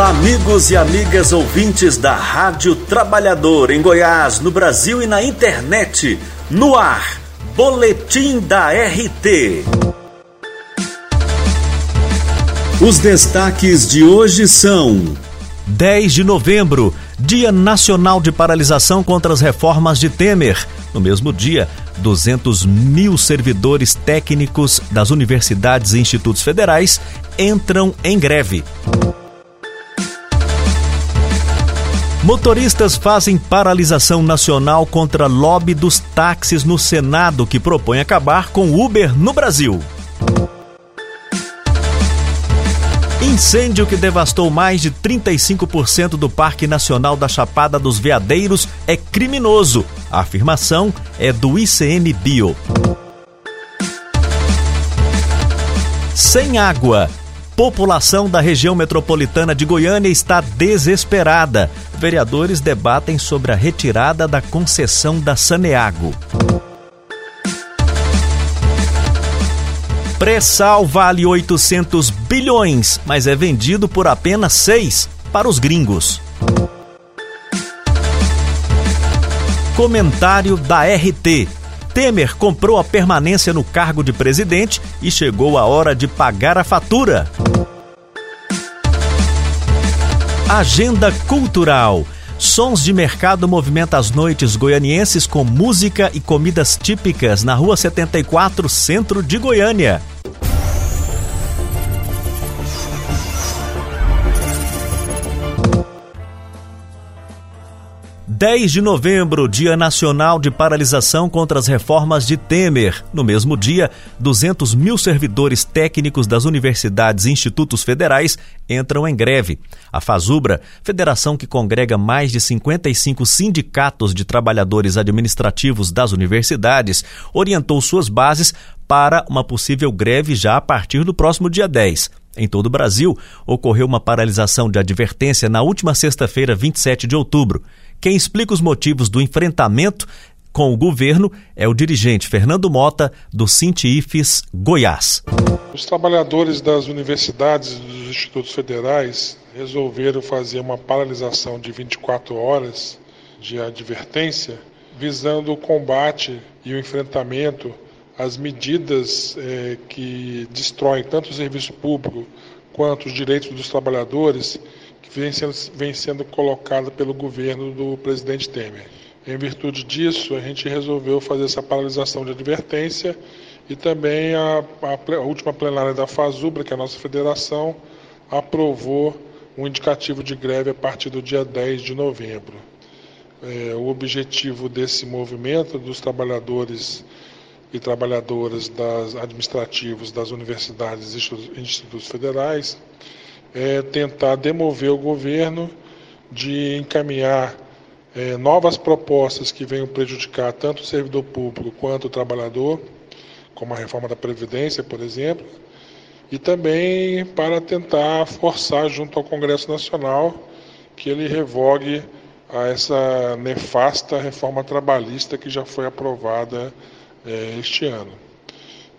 Olá, amigos e amigas ouvintes da Rádio Trabalhador em Goiás, no Brasil e na internet. No ar, Boletim da RT. Os destaques de hoje são: 10 de novembro, Dia Nacional de Paralisação contra as Reformas de Temer. No mesmo dia, 200 mil servidores técnicos das universidades e institutos federais entram em greve. Motoristas fazem paralisação nacional contra lobby dos táxis no Senado que propõe acabar com Uber no Brasil. Incêndio que devastou mais de 35% do Parque Nacional da Chapada dos Veadeiros é criminoso. A afirmação é do ICMBio. Sem água. População da região metropolitana de Goiânia está desesperada. Vereadores debatem sobre a retirada da concessão da Saneago. Pré-sal vale 800 bilhões, mas é vendido por apenas 6 para os gringos. Comentário da RT. Temer comprou a permanência no cargo de presidente e chegou a hora de pagar a fatura. Agenda Cultural. Sons de Mercado movimenta as noites goianienses com música e comidas típicas na Rua 74, centro de Goiânia. 10 de novembro, Dia Nacional de Paralisação contra as Reformas de Temer. No mesmo dia, 200 mil servidores técnicos das universidades e institutos federais entram em greve. A Fazubra, federação que congrega mais de 55 sindicatos de trabalhadores administrativos das universidades, orientou suas bases para uma possível greve já a partir do próximo dia 10. Em todo o Brasil, ocorreu uma paralisação de advertência na última sexta-feira, 27 de outubro. Quem explica os motivos do enfrentamento com o governo é o dirigente Fernando Mota, do Sintifes Goiás. Os trabalhadores das universidades e dos institutos federais resolveram fazer uma paralisação de 24 horas de advertência, visando o combate e o enfrentamento às medidas eh, que destroem tanto o serviço público quanto os direitos dos trabalhadores vem sendo, vem sendo colocada pelo governo do presidente Temer. Em virtude disso, a gente resolveu fazer essa paralisação de advertência e também a, a, a última plenária da FASUBRA, que é a nossa federação, aprovou um indicativo de greve a partir do dia 10 de novembro. É, o objetivo desse movimento dos trabalhadores e trabalhadoras das administrativos das universidades e institutos federais é tentar demover o governo de encaminhar é, novas propostas que venham prejudicar tanto o servidor público quanto o trabalhador, como a reforma da Previdência, por exemplo, e também para tentar forçar junto ao Congresso Nacional que ele revogue a essa nefasta reforma trabalhista que já foi aprovada é, este ano.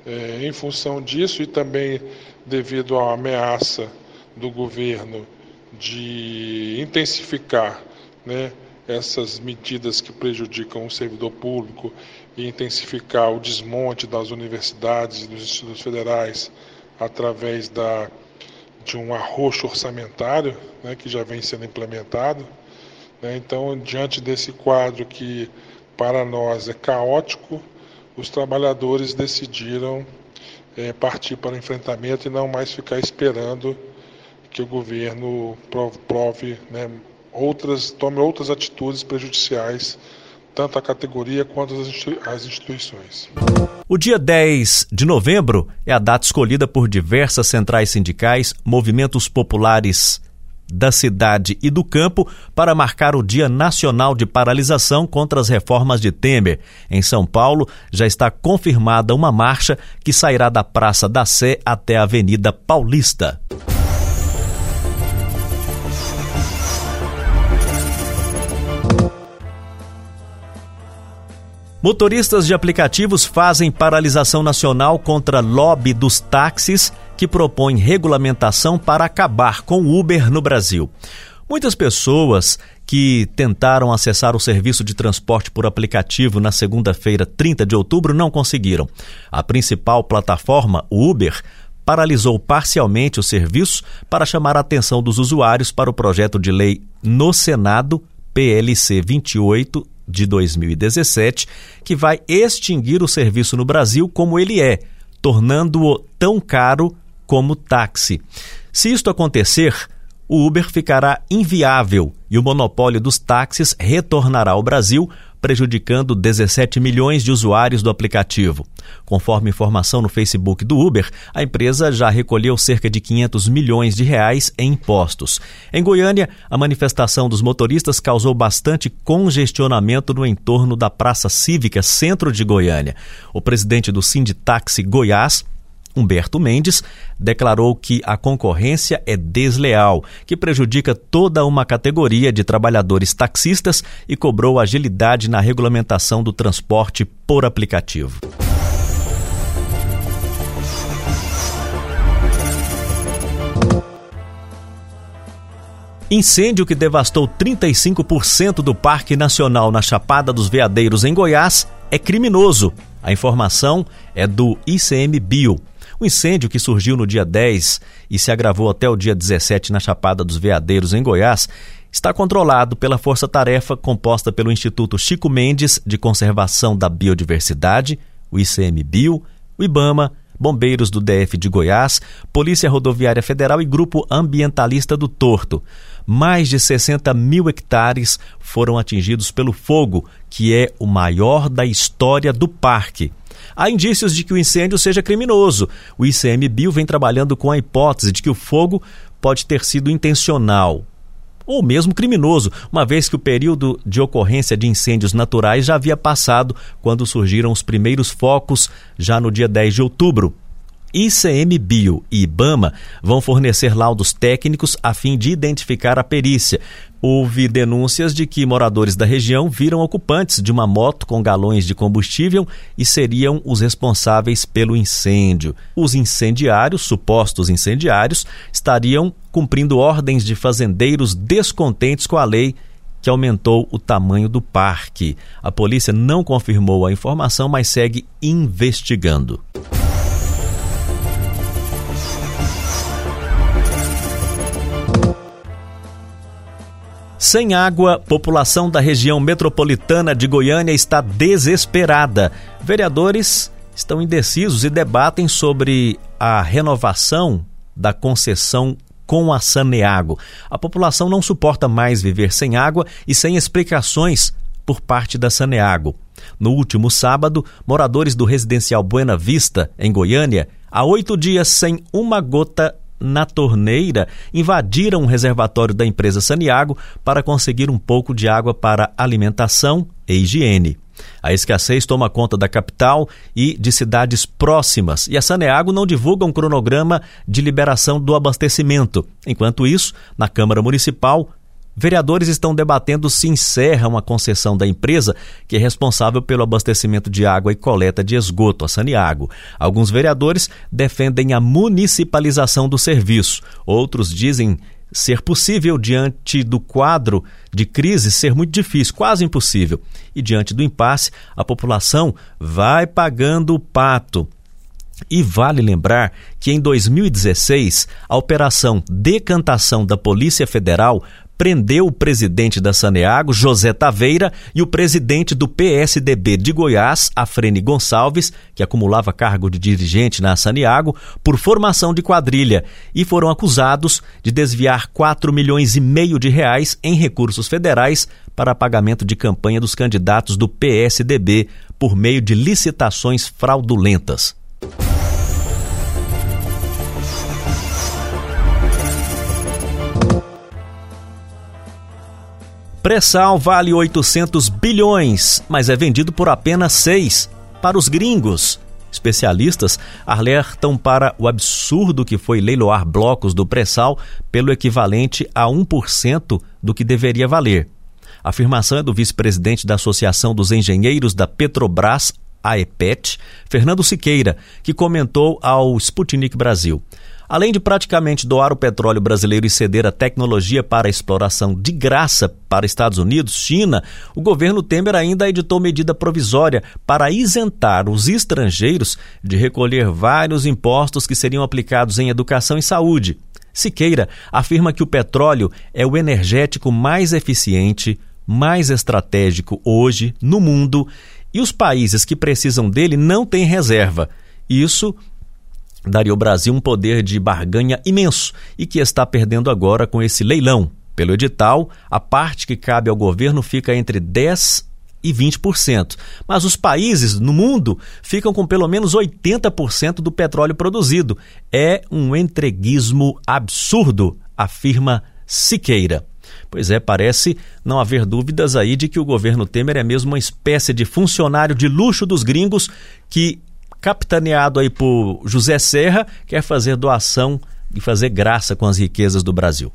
É, em função disso e também devido à ameaça do governo de intensificar né, essas medidas que prejudicam o servidor público e intensificar o desmonte das universidades e dos institutos federais através da, de um arroxo orçamentário né, que já vem sendo implementado. Né, então, diante desse quadro que para nós é caótico, os trabalhadores decidiram é, partir para o enfrentamento e não mais ficar esperando que o governo prove, né, outras, tome outras atitudes prejudiciais tanto à categoria quanto às instituições. O dia 10 de novembro é a data escolhida por diversas centrais sindicais, movimentos populares da cidade e do campo para marcar o Dia Nacional de Paralisação contra as Reformas de Temer. Em São Paulo, já está confirmada uma marcha que sairá da Praça da Sé até a Avenida Paulista. Motoristas de aplicativos fazem paralisação nacional contra lobby dos táxis que propõe regulamentação para acabar com o Uber no Brasil. Muitas pessoas que tentaram acessar o serviço de transporte por aplicativo na segunda-feira, 30 de outubro, não conseguiram. A principal plataforma, Uber, paralisou parcialmente o serviço para chamar a atenção dos usuários para o projeto de lei no Senado, PLC 28 de 2017, que vai extinguir o serviço no Brasil como ele é, tornando-o tão caro como táxi. Se isto acontecer, o Uber ficará inviável e o monopólio dos táxis retornará ao Brasil, prejudicando 17 milhões de usuários do aplicativo. Conforme informação no Facebook do Uber, a empresa já recolheu cerca de 500 milhões de reais em impostos. Em Goiânia, a manifestação dos motoristas causou bastante congestionamento no entorno da Praça Cívica Centro de Goiânia. O presidente do Sinditaxi Goiás, Humberto Mendes declarou que a concorrência é desleal, que prejudica toda uma categoria de trabalhadores taxistas e cobrou agilidade na regulamentação do transporte por aplicativo. Incêndio que devastou 35% do Parque Nacional na Chapada dos Veadeiros, em Goiás, é criminoso. A informação é do ICMBio. O incêndio que surgiu no dia 10 e se agravou até o dia 17 na Chapada dos Veadeiros, em Goiás, está controlado pela Força Tarefa composta pelo Instituto Chico Mendes de Conservação da Biodiversidade, o ICMBio, o IBAMA, Bombeiros do DF de Goiás, Polícia Rodoviária Federal e Grupo Ambientalista do Torto. Mais de 60 mil hectares foram atingidos pelo fogo, que é o maior da história do parque. Há indícios de que o incêndio seja criminoso. O ICMBio vem trabalhando com a hipótese de que o fogo pode ter sido intencional ou mesmo criminoso, uma vez que o período de ocorrência de incêndios naturais já havia passado quando surgiram os primeiros focos, já no dia 10 de outubro. ICMBio e IBAMA vão fornecer laudos técnicos a fim de identificar a perícia. Houve denúncias de que moradores da região viram ocupantes de uma moto com galões de combustível e seriam os responsáveis pelo incêndio. Os incendiários, supostos incendiários, estariam cumprindo ordens de fazendeiros descontentes com a lei que aumentou o tamanho do parque. A polícia não confirmou a informação, mas segue investigando. Sem água, população da região metropolitana de Goiânia está desesperada. Vereadores estão indecisos e debatem sobre a renovação da concessão com a Saneago. A população não suporta mais viver sem água e sem explicações por parte da Saneago. No último sábado, moradores do residencial Buena Vista, em Goiânia, há oito dias sem uma gota na torneira, invadiram o reservatório da empresa Saniago para conseguir um pouco de água para alimentação e higiene. A escassez toma conta da capital e de cidades próximas, e a Saneago não divulga um cronograma de liberação do abastecimento. Enquanto isso, na Câmara Municipal, Vereadores estão debatendo se encerra uma concessão da empresa que é responsável pelo abastecimento de água e coleta de esgoto, a Saniago. Alguns vereadores defendem a municipalização do serviço. Outros dizem ser possível diante do quadro de crise ser muito difícil, quase impossível. E diante do impasse, a população vai pagando o pato. E vale lembrar que em 2016, a operação Decantação da Polícia Federal prendeu o presidente da Saneago, José Taveira, e o presidente do PSDB de Goiás, Afrene Gonçalves, que acumulava cargo de dirigente na Saneago, por formação de quadrilha e foram acusados de desviar 4 milhões e meio de reais em recursos federais para pagamento de campanha dos candidatos do PSDB por meio de licitações fraudulentas. Pré-sal vale 800 bilhões, mas é vendido por apenas 6 para os gringos. Especialistas alertam para o absurdo que foi leiloar blocos do pré-sal pelo equivalente a 1% do que deveria valer. A afirmação é do vice-presidente da Associação dos Engenheiros da Petrobras, AEPET, Fernando Siqueira, que comentou ao Sputnik Brasil. Além de praticamente doar o petróleo brasileiro e ceder a tecnologia para a exploração de graça para Estados Unidos, China, o governo Temer ainda editou medida provisória para isentar os estrangeiros de recolher vários impostos que seriam aplicados em educação e saúde. Siqueira afirma que o petróleo é o energético mais eficiente, mais estratégico hoje no mundo e os países que precisam dele não têm reserva. Isso daria ao Brasil um poder de barganha imenso e que está perdendo agora com esse leilão. Pelo edital, a parte que cabe ao governo fica entre 10 e 20%, mas os países no mundo ficam com pelo menos 80% do petróleo produzido. É um entreguismo absurdo, afirma Siqueira. Pois é, parece não haver dúvidas aí de que o governo Temer é mesmo uma espécie de funcionário de luxo dos gringos que capitaneado aí por José Serra, quer fazer doação e fazer graça com as riquezas do Brasil.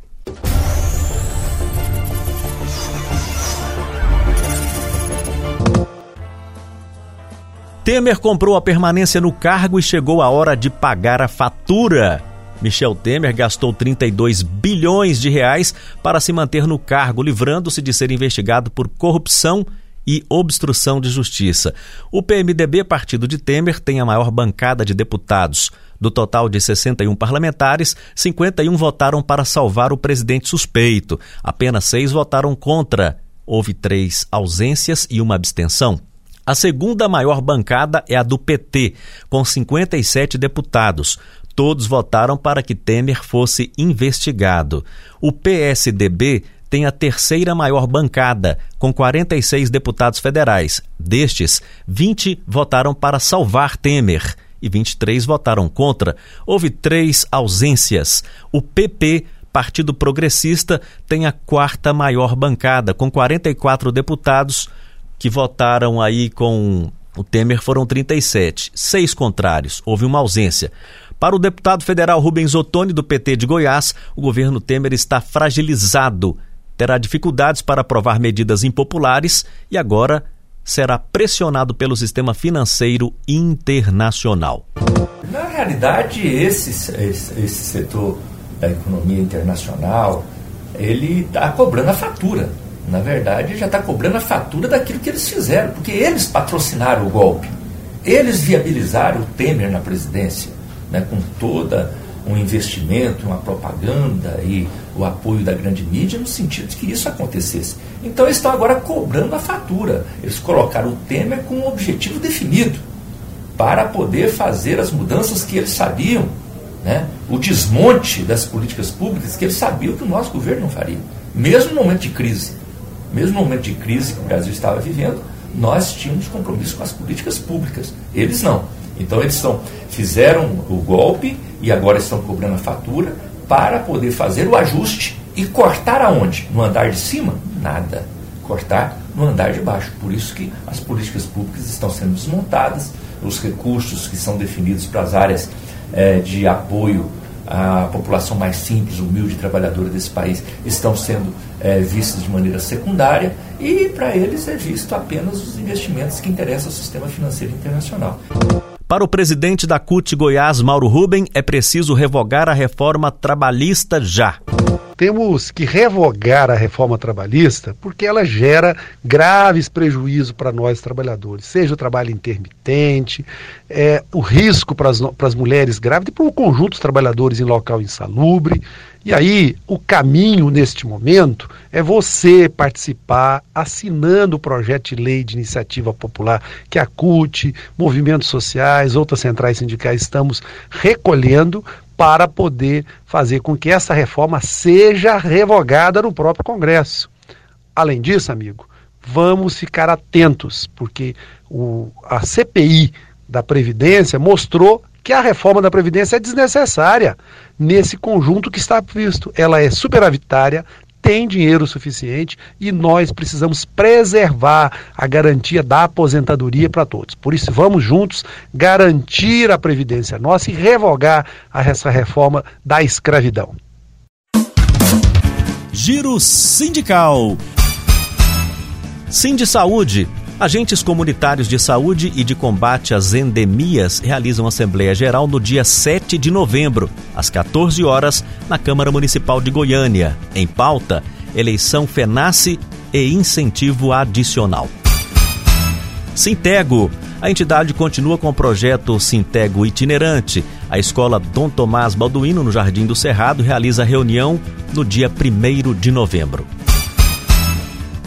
Temer comprou a permanência no cargo e chegou a hora de pagar a fatura. Michel Temer gastou 32 bilhões de reais para se manter no cargo, livrando-se de ser investigado por corrupção e obstrução de justiça. O PMDB, partido de Temer, tem a maior bancada de deputados. Do total de 61 parlamentares, 51 votaram para salvar o presidente suspeito. Apenas seis votaram contra. Houve três ausências e uma abstenção. A segunda maior bancada é a do PT, com 57 deputados. Todos votaram para que Temer fosse investigado. O PSDB tem a terceira maior bancada, com 46 deputados federais. Destes, 20 votaram para salvar Temer e 23 votaram contra. Houve três ausências. O PP, Partido Progressista, tem a quarta maior bancada, com 44 deputados que votaram aí com o Temer foram 37, seis contrários, houve uma ausência. Para o deputado federal Rubens Ottoni, do PT de Goiás, o governo Temer está fragilizado terá dificuldades para aprovar medidas impopulares e agora será pressionado pelo sistema financeiro internacional. Na realidade, esse, esse, esse setor da economia internacional, ele está cobrando a fatura. Na verdade, já está cobrando a fatura daquilo que eles fizeram, porque eles patrocinaram o golpe. Eles viabilizaram o Temer na presidência, né, com toda um investimento, uma propaganda e o apoio da grande mídia no sentido de que isso acontecesse. Então eles estão agora cobrando a fatura. Eles colocaram o Temer com um objetivo definido para poder fazer as mudanças que eles sabiam, né? o desmonte das políticas públicas que eles sabiam que o nosso governo não faria. Mesmo no momento de crise, mesmo no momento de crise que o Brasil estava vivendo, nós tínhamos compromisso com as políticas públicas. Eles não. Então eles são, fizeram o golpe e agora estão cobrando a fatura para poder fazer o ajuste e cortar aonde? No andar de cima? Nada. Cortar no andar de baixo. Por isso que as políticas públicas estão sendo desmontadas, os recursos que são definidos para as áreas é, de apoio à população mais simples, humilde, trabalhadora desse país estão sendo é, vistos de maneira secundária e para eles é visto apenas os investimentos que interessam ao sistema financeiro internacional. Para o presidente da CUT Goiás, Mauro Ruben, é preciso revogar a reforma trabalhista já. Temos que revogar a reforma trabalhista porque ela gera graves prejuízos para nós trabalhadores, seja o trabalho intermitente, é, o risco para as mulheres grávidas e para o conjunto dos trabalhadores em local insalubre, e aí, o caminho neste momento é você participar assinando o projeto de lei de iniciativa popular que a CUT, movimentos sociais, outras centrais sindicais estamos recolhendo para poder fazer com que essa reforma seja revogada no próprio Congresso. Além disso, amigo, vamos ficar atentos, porque o, a CPI da Previdência mostrou que a reforma da Previdência é desnecessária nesse conjunto que está previsto. Ela é superavitária, tem dinheiro suficiente e nós precisamos preservar a garantia da aposentadoria para todos. Por isso, vamos juntos garantir a Previdência nossa e revogar essa reforma da escravidão. Giro Sindical. Sim de Saúde Agentes comunitários de saúde e de combate às endemias realizam Assembleia Geral no dia 7 de novembro, às 14 horas, na Câmara Municipal de Goiânia. Em pauta, eleição FENASSE e incentivo adicional. Sintego. A entidade continua com o projeto Sintego Itinerante. A escola Dom Tomás Balduino, no Jardim do Cerrado, realiza reunião no dia 1 de novembro.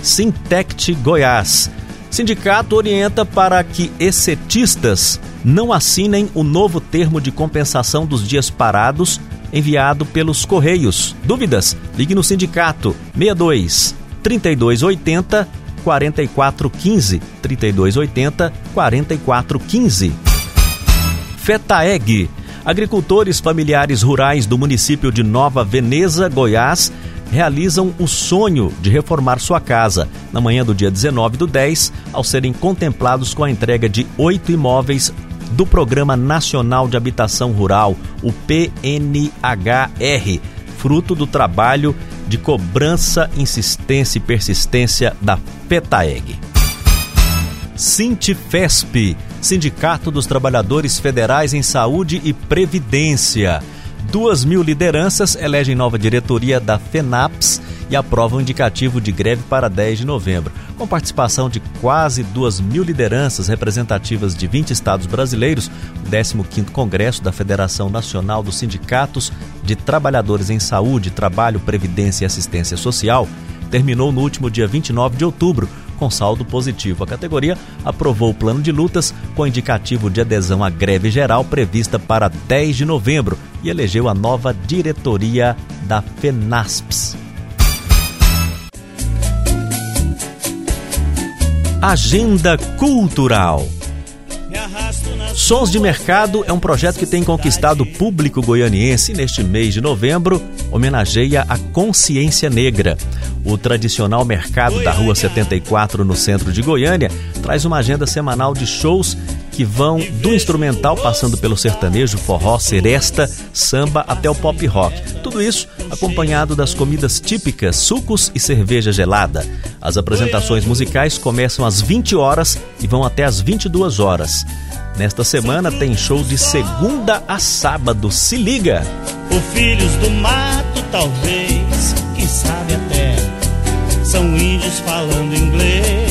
Sintect Goiás. Sindicato orienta para que excetistas não assinem o novo termo de compensação dos dias parados enviado pelos Correios. Dúvidas? Ligue no sindicato 62 3280 4415 3280 4415. FETAEG. Agricultores familiares rurais do município de Nova Veneza, Goiás, realizam o sonho de reformar sua casa na manhã do dia 19 do 10, ao serem contemplados com a entrega de oito imóveis do Programa Nacional de Habitação Rural, o PNHR, fruto do trabalho de cobrança, insistência e persistência da PETAEG. Sintifesp, Sindicato dos Trabalhadores Federais em Saúde e Previdência Duas mil lideranças elegem nova diretoria da FENAPS e aprovam indicativo de greve para 10 de novembro. Com participação de quase duas mil lideranças representativas de 20 estados brasileiros, o 15º Congresso da Federação Nacional dos Sindicatos de Trabalhadores em Saúde, Trabalho, Previdência e Assistência Social terminou no último dia 29 de outubro, com saldo positivo. A categoria aprovou o plano de lutas com indicativo de adesão à greve geral prevista para 10 de novembro e elegeu a nova diretoria da FENASPS. Agenda Cultural. Sons de Mercado é um projeto que tem conquistado o público goianiense neste mês de novembro, homenageia a consciência negra. O tradicional mercado da Rua 74, no centro de Goiânia, traz uma agenda semanal de shows que vão do instrumental passando pelo sertanejo, forró, seresta, samba até o pop rock. Tudo isso acompanhado das comidas típicas, sucos e cerveja gelada. As apresentações musicais começam às 20 horas e vão até às 22 horas. Nesta semana tem show de segunda a sábado. Se liga! Filhos do Mato, talvez, sabe até, são índios falando inglês.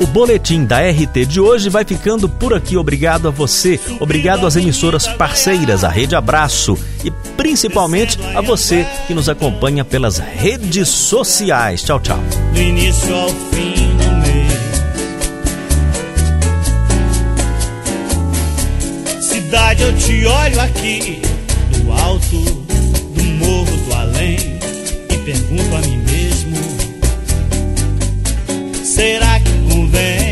O boletim da RT de hoje vai ficando por aqui. Obrigado a você, obrigado às emissoras parceiras, a Rede Abraço e principalmente a você que nos acompanha pelas redes sociais. Tchau, tchau. Do início ao fim, no meio. Cidade, eu te olho aqui, do alto do morro do além, e pergunto a mim mesmo: será que convém?